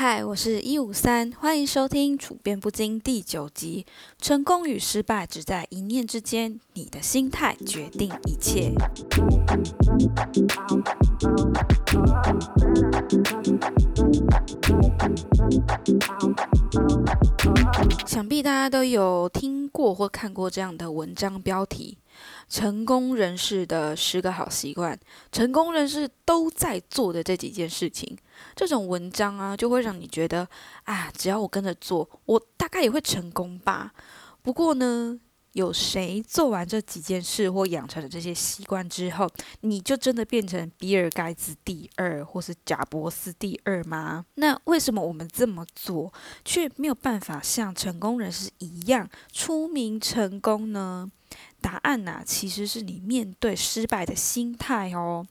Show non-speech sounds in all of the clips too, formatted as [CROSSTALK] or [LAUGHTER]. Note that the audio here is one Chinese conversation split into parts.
嗨，我是一五三，欢迎收听《处变不惊》第九集。成功与失败只在一念之间，你的心态决定一切。想必大家都有听过或看过这样的文章标题：成功人士的十个好习惯，成功人士都在做的这几件事情。这种文章啊，就会让你觉得啊，只要我跟着做，我大概也会成功吧。不过呢，有谁做完这几件事或养成了这些习惯之后，你就真的变成比尔盖茨第二，或是贾伯斯第二吗？那为什么我们这么做，却没有办法像成功人士一样出名成功呢？答案呐，其实是你面对失败的心态哦。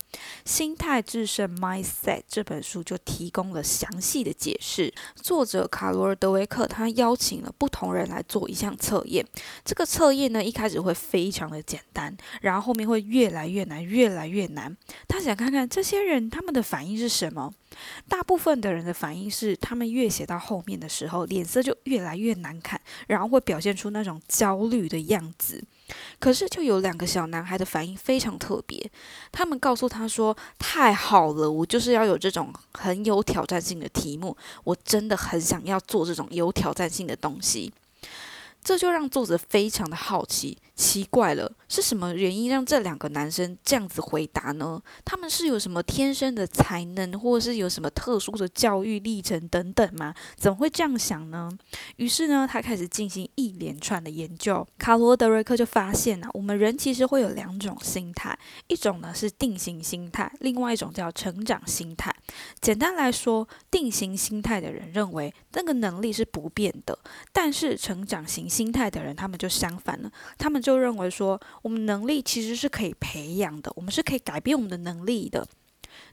心态制胜 （Mindset） 这本书就提供了详细的解释。作者卡罗尔·德维克他邀请了不同人来做一项测验。这个测验呢，一开始会非常的简单，然后后面会越来越难，越来越难。他想看看这些人他们的反应是什么。大部分的人的反应是，他们越写到后面的时候，脸色就越来越难看，然后会表现出那种焦虑的样子。可是，就有两个小男孩的反应非常特别。他们告诉他说：“太好了，我就是要有这种很有挑战性的题目，我真的很想要做这种有挑战性的东西。”这就让作者非常的好奇，奇怪了，是什么原因让这两个男生这样子回答呢？他们是有什么天生的才能，或者是有什么特殊的教育历程等等吗？怎么会这样想呢？于是呢，他开始进行一连串的研究。卡罗德瑞克就发现啊，我们人其实会有两种心态，一种呢是定型心态，另外一种叫成长心态。简单来说，定型心态的人认为那个能力是不变的，但是成长型。心态的人，他们就相反了。他们就认为说，我们能力其实是可以培养的，我们是可以改变我们的能力的。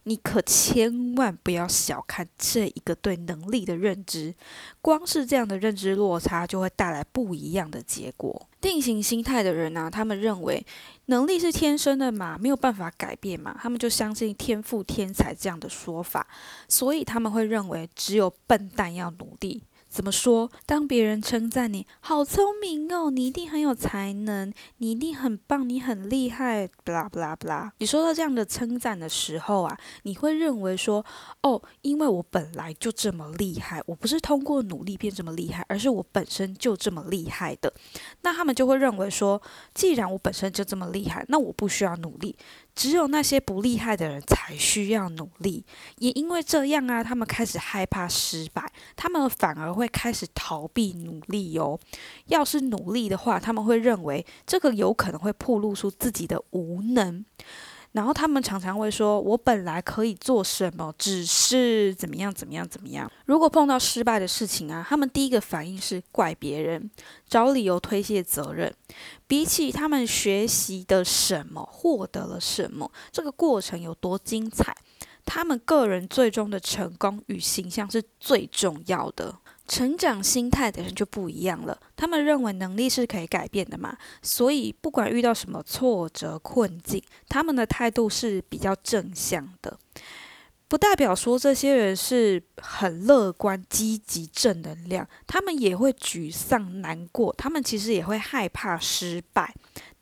你可千万不要小看这一个对能力的认知，光是这样的认知落差，就会带来不一样的结果。定型心态的人呢，他们认为能力是天生的嘛，没有办法改变嘛，他们就相信天赋天才这样的说法，所以他们会认为只有笨蛋要努力。怎么说？当别人称赞你好聪明哦，你一定很有才能，你一定很棒，你很厉害，不啦不啦不啦。你收到这样的称赞的时候啊，你会认为说，哦，因为我本来就这么厉害，我不是通过努力变这么厉害，而是我本身就这么厉害的。那他们就会认为说，既然我本身就这么厉害，那我不需要努力。只有那些不厉害的人才需要努力，也因为这样啊，他们开始害怕失败，他们反而会开始逃避努力哦。要是努力的话，他们会认为这个有可能会暴露出自己的无能。然后他们常常会说：“我本来可以做什么，只是怎么样怎么样怎么样。”如果碰到失败的事情啊，他们第一个反应是怪别人，找理由推卸责任。比起他们学习的什么，获得了什么，这个过程有多精彩，他们个人最终的成功与形象是最重要的。成长心态的人就不一样了，他们认为能力是可以改变的嘛，所以不管遇到什么挫折困境，他们的态度是比较正向的。不代表说这些人是很乐观、积极、正能量，他们也会沮丧、难过，他们其实也会害怕失败。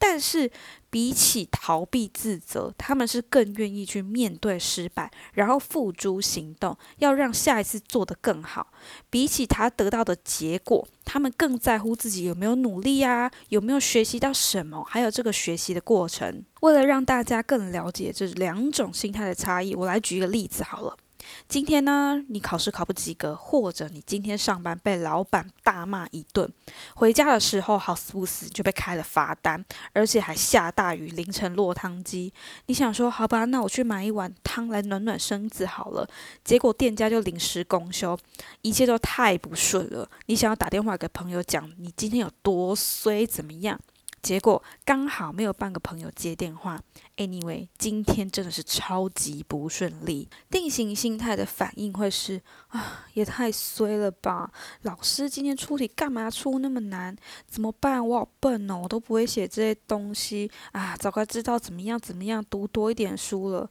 但是，比起逃避自责，他们是更愿意去面对失败，然后付诸行动，要让下一次做得更好。比起他得到的结果，他们更在乎自己有没有努力啊，有没有学习到什么，还有这个学习的过程。为了让大家更了解这两种心态的差异，我来举一个例子好了。今天呢，你考试考不及格，或者你今天上班被老板大骂一顿，回家的时候好死不死就被开了罚单，而且还下大雨，凌晨落汤鸡。你想说好吧，那我去买一碗汤来暖暖身子好了。结果店家就临时公休，一切都太不顺了。你想要打电话给朋友讲你今天有多衰，怎么样？结果刚好没有半个朋友接电话。Anyway，今天真的是超级不顺利。定型心态的反应会是啊，也太衰了吧！老师今天出题干嘛出那么难？怎么办？我好笨哦，我都不会写这些东西啊！早该知道怎么样怎么样，读多一点书了。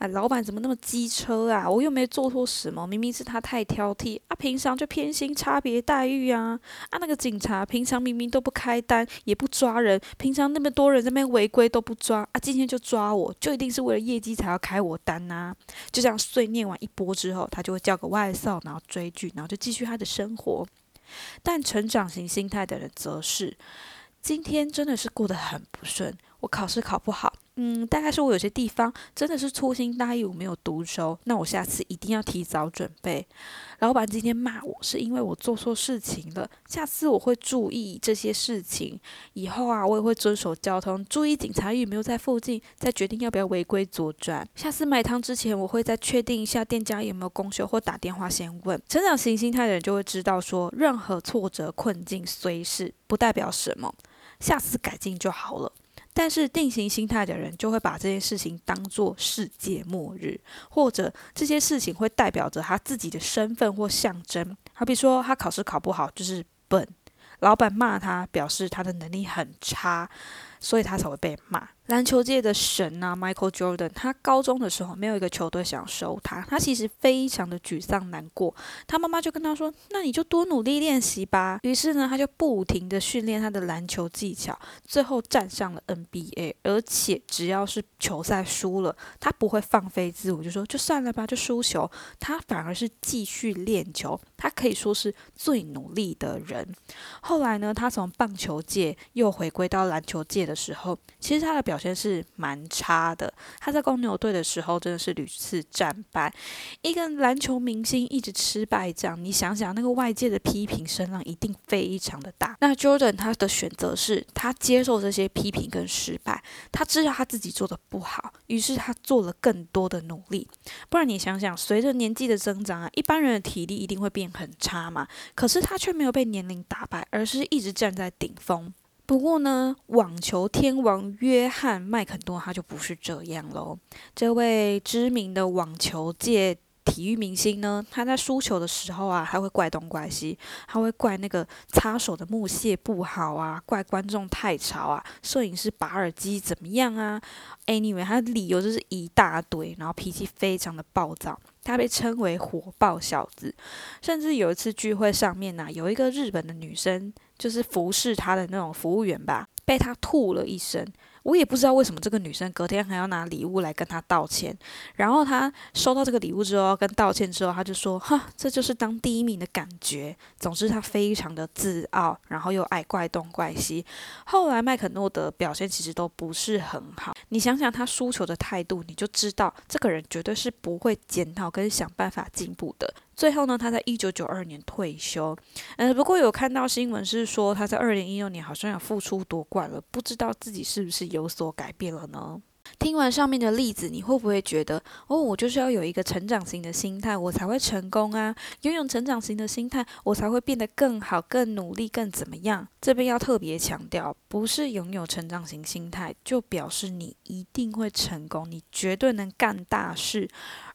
啊，老板怎么那么机车啊？我又没做错什么，明明是他太挑剔啊，平常就偏心差别待遇啊！啊，那个警察平常明明都不开单，也不抓人，平常那么多人在那边违规都不抓啊，今天就抓我，就一定是为了业绩才要开我单呐！就这样碎念完一波之后，他就会叫个外送，然后追剧，然后就继续他的生活。但成长型心态的人则是，今天真的是过得很不顺，我考试考不好。嗯，大概是我有些地方真的是粗心大意，我没有读熟。那我下次一定要提早准备。老板今天骂我是因为我做错事情了，下次我会注意这些事情。以后啊，我也会遵守交通，注意警察有没有在附近，再决定要不要违规左转。下次买汤之前，我会再确定一下店家有没有公休，或打电话先问。成长型心态的人就会知道说，任何挫折困境虽是不代表什么，下次改进就好了。但是定型心态的人就会把这件事情当做世界末日，或者这些事情会代表着他自己的身份或象征。好比说他考试考不好就是笨，老板骂他表示他的能力很差。所以他才会被骂。篮球界的神啊，Michael Jordan，他高中的时候没有一个球队想要收他，他其实非常的沮丧难过。他妈妈就跟他说：“那你就多努力练习吧。”于是呢，他就不停的训练他的篮球技巧，最后站上了 NBA。而且只要是球赛输了，他不会放飞自我，就说就算了吧，就输球。他反而是继续练球，他可以说是最努力的人。后来呢，他从棒球界又回归到篮球界。的时候，其实他的表现是蛮差的。他在公牛队的时候，真的是屡次战败。一个篮球明星一直吃败仗，你想想，那个外界的批评声浪一定非常的大。那 Jordan 他的选择是他接受这些批评跟失败，他知道他自己做的不好，于是他做了更多的努力。不然你想想，随着年纪的增长啊，一般人的体力一定会变很差嘛。可是他却没有被年龄打败，而是一直站在顶峰。不过呢，网球天王约翰麦肯多他就不是这样喽。这位知名的网球界体育明星呢，他在输球的时候啊，他会怪东怪西，他会怪那个擦手的木屑不好啊，怪观众太吵啊，摄影师拔耳机怎么样啊？Anyway，他的理由就是一大堆，然后脾气非常的暴躁，他被称为火爆小子。甚至有一次聚会上面呢，有一个日本的女生。就是服侍他的那种服务员吧，被他吐了一身。我也不知道为什么这个女生隔天还要拿礼物来跟他道歉。然后他收到这个礼物之后，跟道歉之后，他就说：“哈，这就是当第一名的感觉。”总之，他非常的自傲，然后又爱怪东怪西。后来麦肯诺的表现其实都不是很好。你想想他输球的态度，你就知道这个人绝对是不会检讨跟想办法进步的。最后呢，他在一九九二年退休。嗯，不过有看到新闻是说他在二零一六年好像要复出夺冠了，不知道自己是不是有所改变了呢？听完上面的例子，你会不会觉得哦，我就是要有一个成长型的心态，我才会成功啊？拥有成长型的心态，我才会变得更好、更努力、更怎么样？这边要特别强调，不是拥有成长型心态就表示你一定会成功，你绝对能干大事。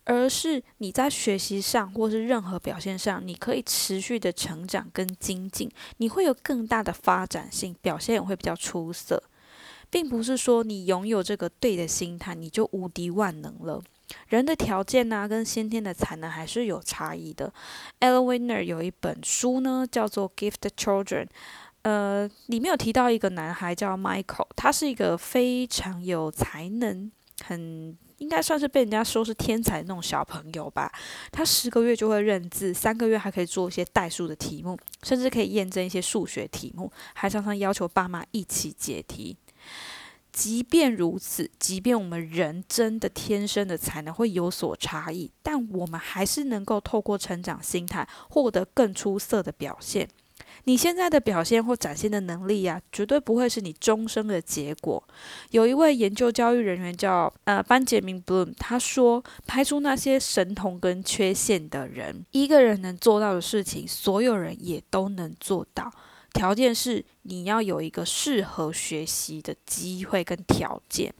而是你在学习上或是任何表现上，你可以持续的成长跟精进，你会有更大的发展性，表现也会比较出色，并不是说你拥有这个对的心态，你就无敌万能了。人的条件呢，跟先天的才能还是有差异的。e l w i n e r 有一本书呢，叫做《Gift Children》，呃，里面有提到一个男孩叫 Michael，他是一个非常有才能，很。应该算是被人家说是天才那种小朋友吧。他十个月就会认字，三个月还可以做一些代数的题目，甚至可以验证一些数学题目，还常常要求爸妈一起解题。即便如此，即便我们人真的天生的才能会有所差异，但我们还是能够透过成长心态获得更出色的表现。你现在的表现或展现的能力呀，绝对不会是你终生的结果。有一位研究教育人员叫呃班杰明· Bloom，他说，排除那些神童跟缺陷的人，一个人能做到的事情，所有人也都能做到。条件是你要有一个适合学习的机会跟条件。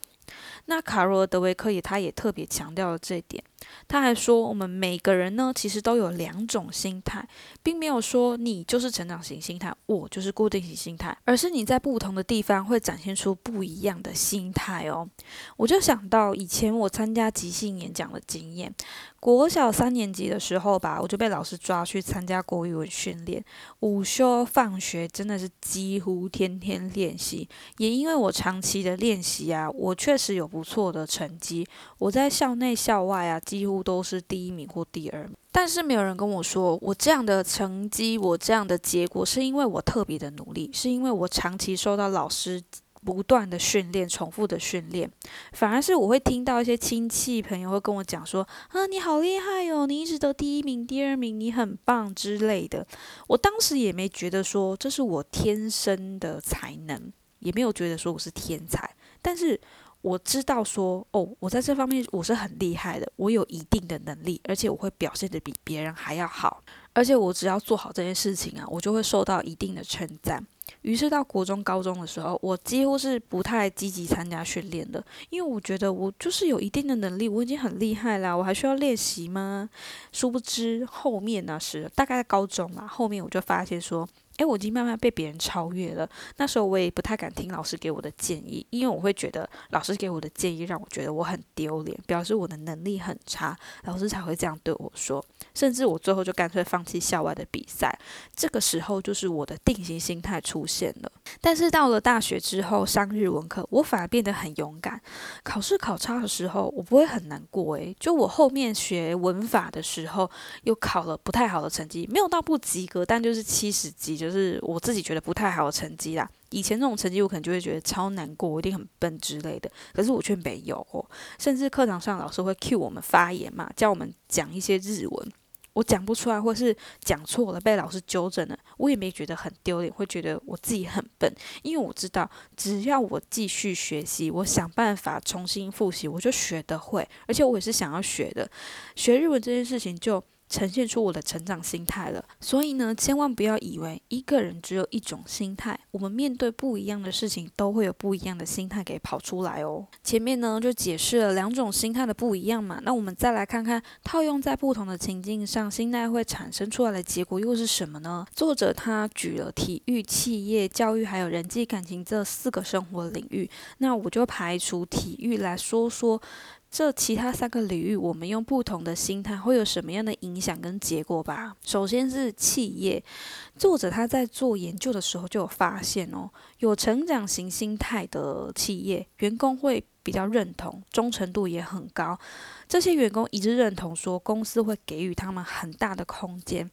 那卡罗尔·德维克也他也特别强调了这一点。他还说，我们每个人呢，其实都有两种心态，并没有说你就是成长型心态，我就是固定型心态，而是你在不同的地方会展现出不一样的心态哦。我就想到以前我参加即兴演讲的经验，国小三年级的时候吧，我就被老师抓去参加国语文训练，午休放学真的是几乎天天练习，也因为我长期的练习啊，我确实有不错的成绩，我在校内校外啊。几几乎都是第一名或第二名，但是没有人跟我说，我这样的成绩，我这样的结果，是因为我特别的努力，是因为我长期受到老师不断的训练、重复的训练，反而是我会听到一些亲戚朋友会跟我讲说：“啊，你好厉害哦，你一直得第一名、第二名，你很棒之类的。”我当时也没觉得说这是我天生的才能，也没有觉得说我是天才，但是。我知道说哦，我在这方面我是很厉害的，我有一定的能力，而且我会表现的比别人还要好，而且我只要做好这件事情啊，我就会受到一定的称赞。于是到国中、高中的时候，我几乎是不太积极参加训练的，因为我觉得我就是有一定的能力，我已经很厉害啦，我还需要练习吗？殊不知后面呢是大概在高中嘛，后面我就发现说。诶，我已经慢慢被别人超越了。那时候我也不太敢听老师给我的建议，因为我会觉得老师给我的建议让我觉得我很丢脸，表示我的能力很差，老师才会这样对我说。甚至我最后就干脆放弃校外的比赛。这个时候就是我的定型心态出现了。但是到了大学之后，上日文课，我反而变得很勇敢。考试考差的时候，我不会很难过。诶，就我后面学文法的时候，又考了不太好的成绩，没有到不及格，但就是七十级。就就是我自己觉得不太好的成绩啦。以前这种成绩，我可能就会觉得超难过，我一定很笨之类的。可是我却没有，甚至课堂上老师会 cue 我们发言嘛，叫我们讲一些日文，我讲不出来，或是讲错了被老师纠正了，我也没觉得很丢脸，会觉得我自己很笨，因为我知道只要我继续学习，我想办法重新复习，我就学得会，而且我也是想要学的。学日文这件事情就。呈现出我的成长心态了，所以呢，千万不要以为一个人只有一种心态，我们面对不一样的事情都会有不一样的心态给跑出来哦。前面呢就解释了两种心态的不一样嘛，那我们再来看看套用在不同的情境上，心态会产生出来的结果又是什么呢？作者他举了体育、企业、教育还有人际感情这四个生活领域，那我就排除体育来说说。这其他三个领域，我们用不同的心态会有什么样的影响跟结果吧？首先是企业，作者他在做研究的时候就有发现哦，有成长型心态的企业，员工会比较认同，忠诚度也很高。这些员工一致认同说，公司会给予他们很大的空间，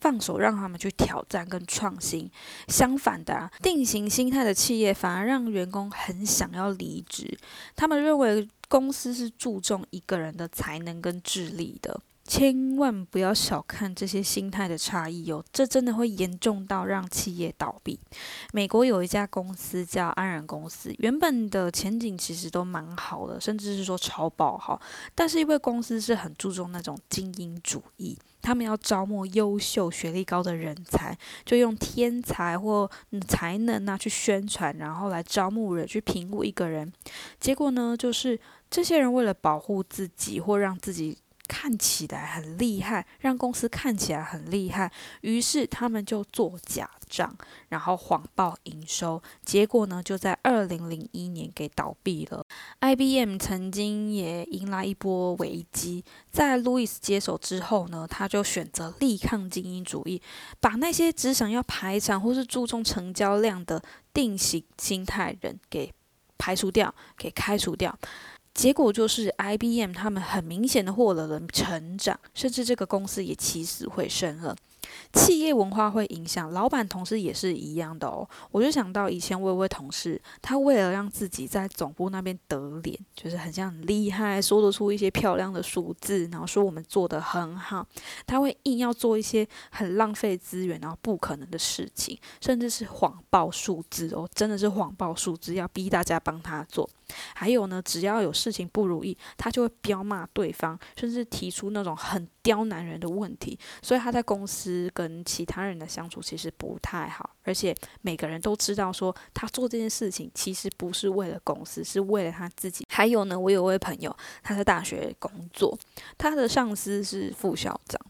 放手让他们去挑战跟创新。相反的，定型心态的企业反而让员工很想要离职，他们认为。公司是注重一个人的才能跟智力的，千万不要小看这些心态的差异哦，这真的会严重到让企业倒闭。美国有一家公司叫安然公司，原本的前景其实都蛮好的，甚至是说超爆好，但是因为公司是很注重那种精英主义，他们要招募优秀、学历高的人才，就用天才或才能啊去宣传，然后来招募人去评估一个人，结果呢就是。这些人为了保护自己或让自己看起来很厉害，让公司看起来很厉害，于是他们就做假账，然后谎报营收，结果呢就在二零零一年给倒闭了。IBM 曾经也迎来一波危机，在路易斯接手之后呢，他就选择力抗精英主义，把那些只想要排场或是注重成交量的定型心态人给排除掉，给开除掉。结果就是，IBM 他们很明显的获得了成长，甚至这个公司也起死回生了。企业文化会影响老板，同事也是一样的哦。我就想到以前我有位同事，他为了让自己在总部那边得脸，就是很像很厉害，说得出一些漂亮的数字，然后说我们做得很好，他会硬要做一些很浪费资源，然后不可能的事情，甚至是谎报数字哦，真的是谎报数字，要逼大家帮他做。还有呢，只要有事情不如意，他就会彪骂对方，甚至提出那种很刁难人的问题。所以他在公司跟其他人的相处其实不太好，而且每个人都知道说他做这件事情其实不是为了公司，是为了他自己。还有呢，我有位朋友，他在大学工作，他的上司是副校长，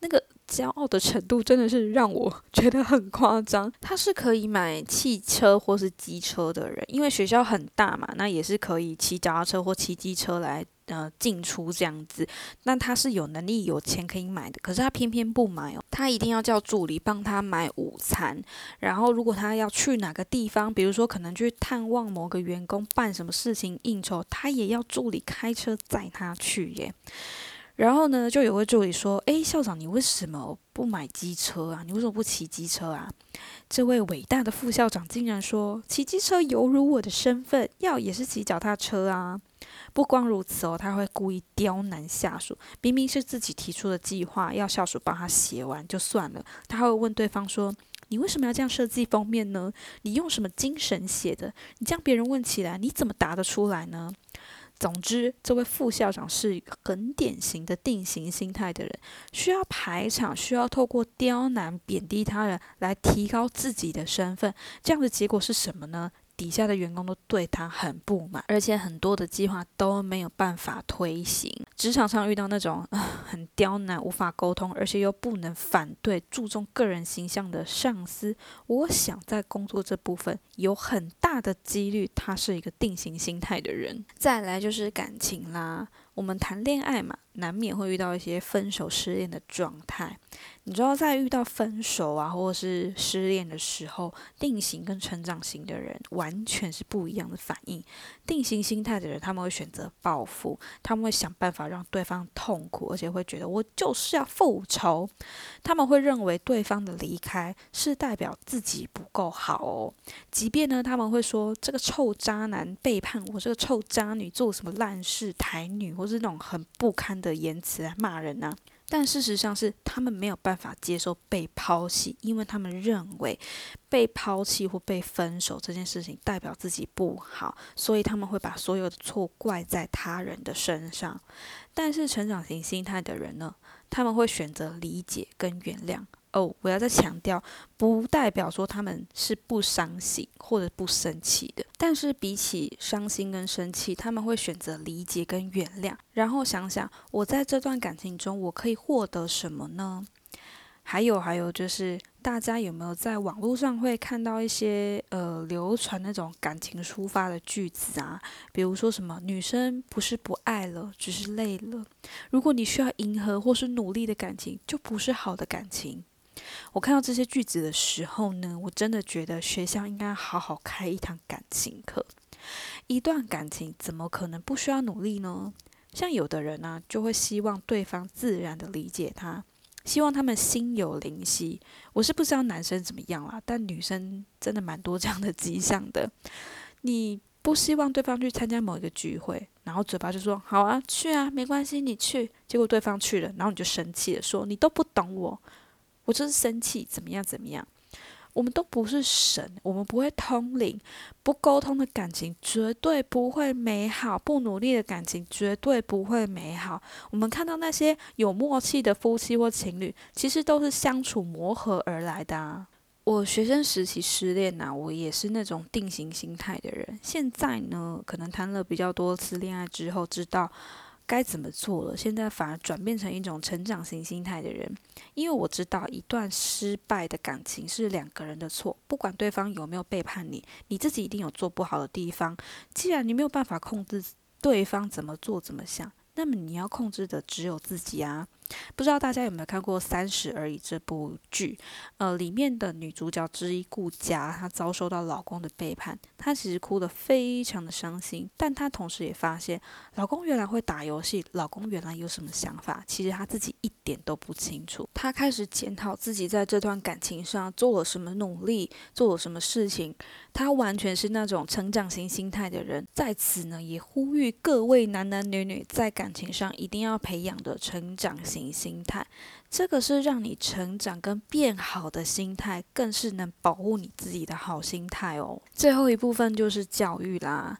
那个。骄傲的程度真的是让我 [LAUGHS] 觉得很夸张。他是可以买汽车或是机车的人，因为学校很大嘛，那也是可以骑脚踏车或骑机车来呃进出这样子。那他是有能力有钱可以买的，可是他偏偏不买哦，他一定要叫助理帮他买午餐。然后如果他要去哪个地方，比如说可能去探望某个员工，办什么事情应酬，他也要助理开车载他去耶。然后呢，就有位助理说：“诶，校长，你为什么不买机车啊？你为什么不骑机车啊？”这位伟大的副校长竟然说：“骑机车犹如我的身份，要也是骑脚踏车啊！”不光如此哦，他会故意刁难下属，明明是自己提出的计划，要下属帮他写完就算了，他会问对方说：“你为什么要这样设计封面呢？你用什么精神写的？你这样别人问起来，你怎么答得出来呢？”总之，这位副校长是一个很典型的定型心态的人，需要排场，需要透过刁难、贬低他人来提高自己的身份。这样的结果是什么呢？底下的员工都对他很不满，而且很多的计划都没有办法推行。职场上遇到那种啊很刁难、无法沟通，而且又不能反对、注重个人形象的上司，我想在工作这部分有很大的几率，他是一个定型心态的人。再来就是感情啦，我们谈恋爱嘛。难免会遇到一些分手、失恋的状态。你知道，在遇到分手啊，或者是失恋的时候，定型跟成长型的人完全是不一样的反应。定型心态的人，他们会选择报复，他们会想办法让对方痛苦，而且会觉得我就是要复仇。他们会认为对方的离开是代表自己不够好哦。即便呢，他们会说这个臭渣男背叛我，这个臭渣女做什么烂事，台女，或是那种很不堪的。的言辞来骂人呢？但事实上是他们没有办法接受被抛弃，因为他们认为被抛弃或被分手这件事情代表自己不好，所以他们会把所有的错怪在他人的身上。但是成长型心态的人呢，他们会选择理解跟原谅。哦，我要再强调，不代表说他们是不伤心或者不生气的。但是比起伤心跟生气，他们会选择理解跟原谅，然后想想我在这段感情中我可以获得什么呢？还有还有，就是大家有没有在网络上会看到一些呃流传那种感情抒发的句子啊？比如说什么女生不是不爱了，只是累了。如果你需要迎合或是努力的感情，就不是好的感情。我看到这些句子的时候呢，我真的觉得学校应该好好开一堂感情课。一段感情怎么可能不需要努力呢？像有的人呢，就会希望对方自然的理解他，希望他们心有灵犀。我是不知道男生怎么样啦，但女生真的蛮多这样的迹象的。你不希望对方去参加某一个聚会，然后嘴巴就说好啊，去啊，没关系，你去。结果对方去了，然后你就生气了，说你都不懂我。我就是生气，怎么样？怎么样？我们都不是神，我们不会通灵，不沟通的感情绝对不会美好，不努力的感情绝对不会美好。我们看到那些有默契的夫妻或情侣，其实都是相处磨合而来的啊。我学生时期失恋呐，我也是那种定型心态的人。现在呢，可能谈了比较多次恋爱之后，知道。该怎么做了？现在反而转变成一种成长型心态的人，因为我知道一段失败的感情是两个人的错，不管对方有没有背叛你，你自己一定有做不好的地方。既然你没有办法控制对方怎么做怎么想，那么你要控制的只有自己啊。不知道大家有没有看过《三十而已》这部剧？呃，里面的女主角之一顾佳，她遭受到老公的背叛，她其实哭得非常的伤心。但她同时也发现，老公原来会打游戏，老公原来有什么想法，其实她自己一点都不清楚。她开始检讨自己在这段感情上做了什么努力，做了什么事情。她完全是那种成长型心态的人。在此呢，也呼吁各位男男女女在感情上一定要培养的成长型。心态，这个是让你成长跟变好的心态，更是能保护你自己的好心态哦。最后一部分就是教育啦。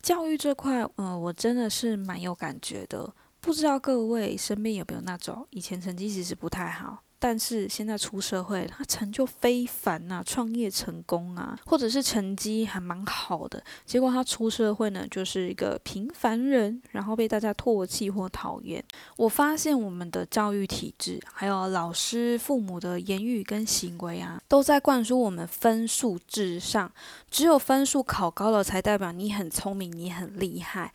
教育这块，呃，我真的是蛮有感觉的。不知道各位身边有没有那种以前成绩其实不太好？但是现在出社会，他成就非凡呐，创业成功啊，或者是成绩还蛮好的，结果他出社会呢，就是一个平凡人，然后被大家唾弃或讨厌。我发现我们的教育体制，还有老师、父母的言语跟行为啊，都在灌输我们分数至上，只有分数考高了，才代表你很聪明，你很厉害。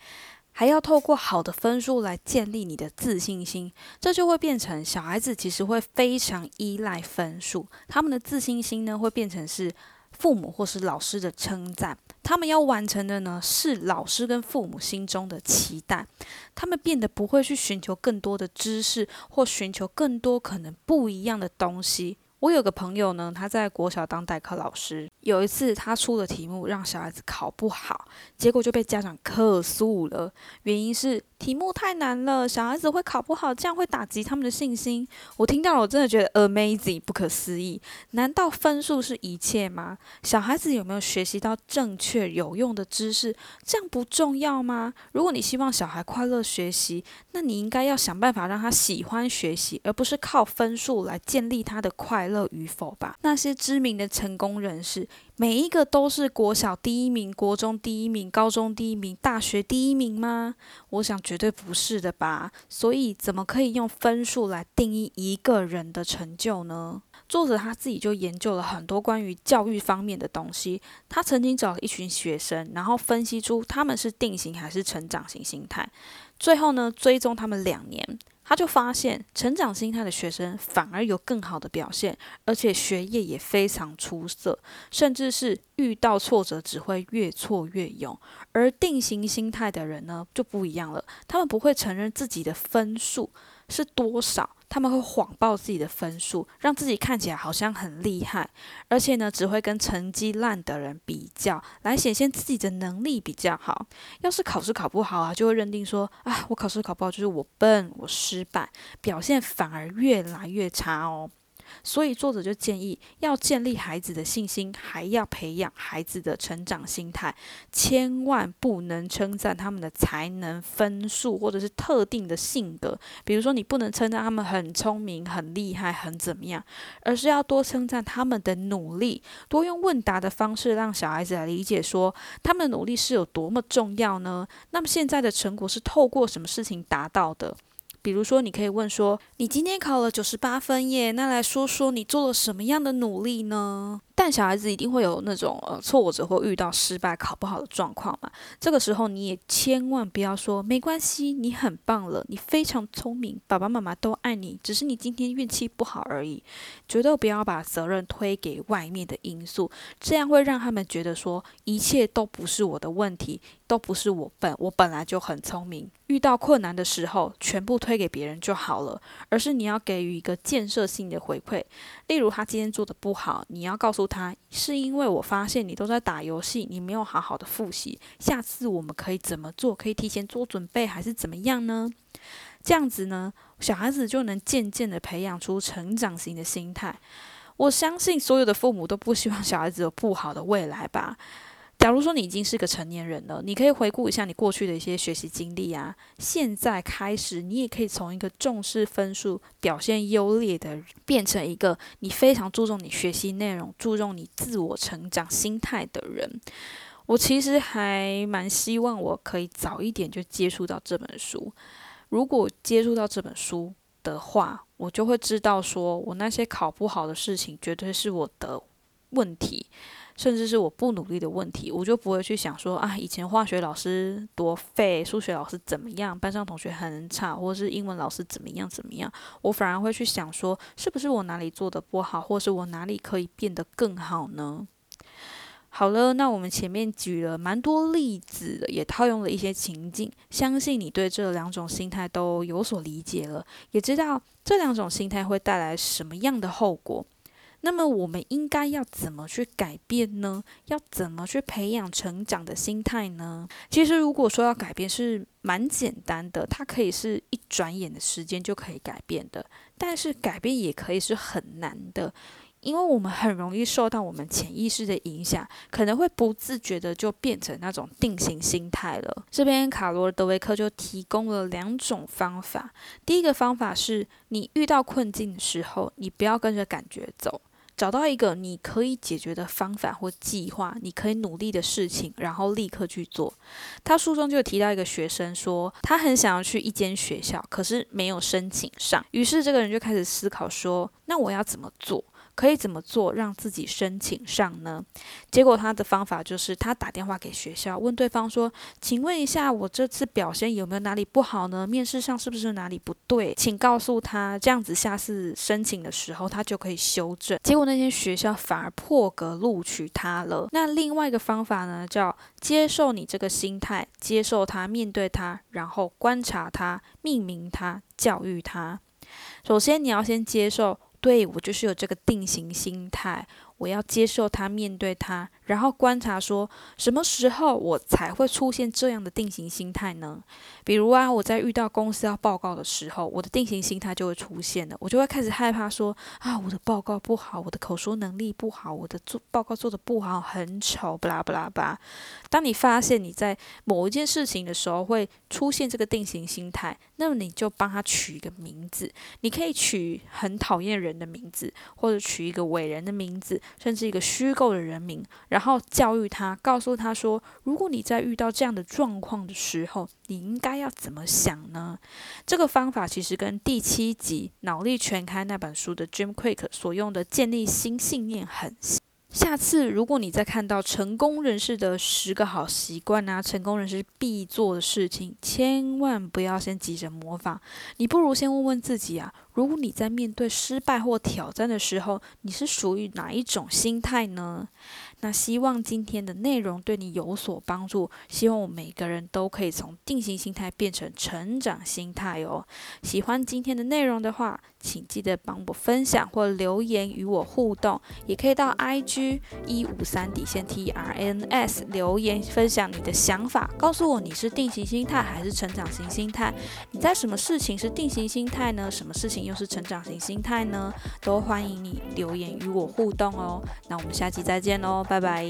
还要透过好的分数来建立你的自信心，这就会变成小孩子其实会非常依赖分数，他们的自信心呢会变成是父母或是老师的称赞，他们要完成的呢是老师跟父母心中的期待，他们变得不会去寻求更多的知识或寻求更多可能不一样的东西。我有个朋友呢，他在国小当代课老师。有一次他出的题目让小孩子考不好，结果就被家长客诉了。原因是题目太难了，小孩子会考不好，这样会打击他们的信心。我听到了，我真的觉得 amazing，不可思议。难道分数是一切吗？小孩子有没有学习到正确有用的知识，这样不重要吗？如果你希望小孩快乐学习，那你应该要想办法让他喜欢学习，而不是靠分数来建立他的快乐与否吧。那些知名的成功人士。每一个都是国小第一名、国中第一名、高中第一名、大学第一名吗？我想绝对不是的吧。所以怎么可以用分数来定义一个人的成就呢？作者他自己就研究了很多关于教育方面的东西。他曾经找了一群学生，然后分析出他们是定型还是成长型心态。最后呢，追踪他们两年。他就发现，成长心态的学生反而有更好的表现，而且学业也非常出色，甚至是遇到挫折只会越挫越勇。而定型心态的人呢，就不一样了，他们不会承认自己的分数。是多少？他们会谎报自己的分数，让自己看起来好像很厉害，而且呢，只会跟成绩烂的人比较，来显现自己的能力比较好。要是考试考不好啊，就会认定说，啊，我考试考不好就是我笨，我失败，表现反而越来越差哦。所以作者就建议，要建立孩子的信心，还要培养孩子的成长心态，千万不能称赞他们的才能、分数或者是特定的性格。比如说，你不能称赞他们很聪明、很厉害、很怎么样，而是要多称赞他们的努力，多用问答的方式让小孩子来理解，说他们的努力是有多么重要呢？那么现在的成果是透过什么事情达到的？比如说，你可以问说：“你今天考了九十八分耶，那来说说你做了什么样的努力呢？”但小孩子一定会有那种呃挫折或遇到失败、考不好的状况嘛。这个时候你也千万不要说没关系，你很棒了，你非常聪明，爸爸妈妈都爱你，只是你今天运气不好而已。绝对不要把责任推给外面的因素，这样会让他们觉得说一切都不是我的问题，都不是我笨，我本来就很聪明。遇到困难的时候，全部推给别人就好了，而是你要给予一个建设性的回馈。例如他今天做的不好，你要告诉他，是因为我发现你都在打游戏，你没有好好的复习。下次我们可以怎么做？可以提前做准备，还是怎么样呢？这样子呢，小孩子就能渐渐的培养出成长型的心态。我相信所有的父母都不希望小孩子有不好的未来吧。假如说你已经是个成年人了，你可以回顾一下你过去的一些学习经历啊。现在开始，你也可以从一个重视分数、表现优劣的，变成一个你非常注重你学习内容、注重你自我成长心态的人。我其实还蛮希望我可以早一点就接触到这本书。如果接触到这本书的话，我就会知道说我那些考不好的事情，绝对是我的问题。甚至是我不努力的问题，我就不会去想说啊，以前化学老师多废，数学老师怎么样，班上同学很差，或是英文老师怎么样怎么样，我反而会去想说，是不是我哪里做的不好，或是我哪里可以变得更好呢？好了，那我们前面举了蛮多例子，也套用了一些情境，相信你对这两种心态都有所理解了，也知道这两种心态会带来什么样的后果。那么我们应该要怎么去改变呢？要怎么去培养成长的心态呢？其实如果说要改变是蛮简单的，它可以是一转眼的时间就可以改变的。但是改变也可以是很难的，因为我们很容易受到我们潜意识的影响，可能会不自觉的就变成那种定型心态了。这边卡罗·德维克就提供了两种方法。第一个方法是你遇到困境的时候，你不要跟着感觉走。找到一个你可以解决的方法或计划，你可以努力的事情，然后立刻去做。他书中就提到一个学生说，他很想要去一间学校，可是没有申请上。于是这个人就开始思考说，那我要怎么做？可以怎么做让自己申请上呢？结果他的方法就是他打电话给学校，问对方说：“请问一下，我这次表现有没有哪里不好呢？面试上是不是哪里不对？请告诉他，这样子下次申请的时候他就可以修正。”结果那间学校反而破格录取他了。那另外一个方法呢，叫接受你这个心态，接受他，面对他，然后观察他，命名他，教育他。首先你要先接受。对我就是有这个定型心态。我要接受他，面对他，然后观察说什么时候我才会出现这样的定型心态呢？比如啊，我在遇到公司要报告的时候，我的定型心态就会出现了，我就会开始害怕说啊，我的报告不好，我的口说能力不好，我的做报告做的不好，很丑，不啦不啦吧。当你发现你在某一件事情的时候会出现这个定型心态，那么你就帮他取一个名字，你可以取很讨厌人的名字，或者取一个伟人的名字。甚至一个虚构的人名，然后教育他，告诉他说：如果你在遇到这样的状况的时候，你应该要怎么想呢？这个方法其实跟第七集《脑力全开》那本书的 Jim Quick 所用的建立新信念很像。下次如果你再看到成功人士的十个好习惯啊，成功人士必做的事情，千万不要先急着模仿，你不如先问问自己啊。如果你在面对失败或挑战的时候，你是属于哪一种心态呢？那希望今天的内容对你有所帮助。希望我们每个人都可以从定型心态变成成长心态哦。喜欢今天的内容的话，请记得帮我分享或留言与我互动，也可以到 IG 一五三底线 TRNS 留言分享你的想法，告诉我你是定型心态还是成长型心态？你在什么事情是定型心态呢？什么事情又是成长型心态呢？都欢迎你留言与我互动哦。那我们下期再见喽。拜拜。